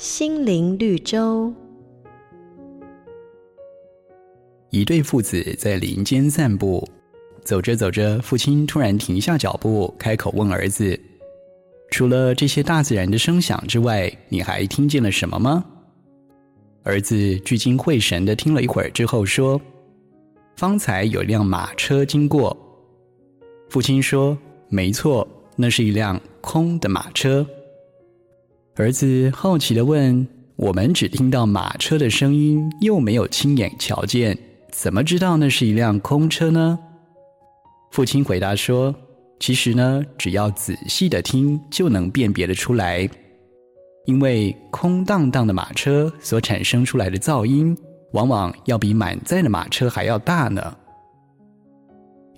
心灵绿洲。一对父子在林间散步，走着走着，父亲突然停下脚步，开口问儿子：“除了这些大自然的声响之外，你还听见了什么吗？”儿子聚精会神的听了一会儿之后说：“方才有辆马车经过。”父亲说：“没错，那是一辆空的马车。”儿子好奇地问：“我们只听到马车的声音，又没有亲眼瞧见。”怎么知道那是一辆空车呢？父亲回答说：“其实呢，只要仔细的听，就能辨别得出来。因为空荡荡的马车所产生出来的噪音，往往要比满载的马车还要大呢。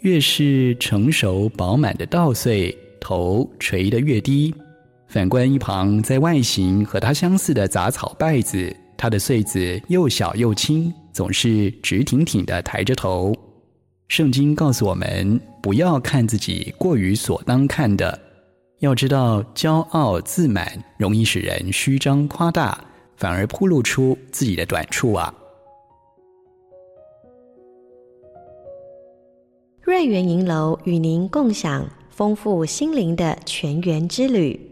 越是成熟饱满的稻穗，头垂得越低。反观一旁在外形和它相似的杂草稗子，它的穗子又小又轻。”总是直挺挺的抬着头。圣经告诉我们，不要看自己过于所当看的，要知道骄傲自满容易使人虚张夸大，反而暴露出自己的短处啊。瑞园银楼与您共享丰富心灵的泉源之旅。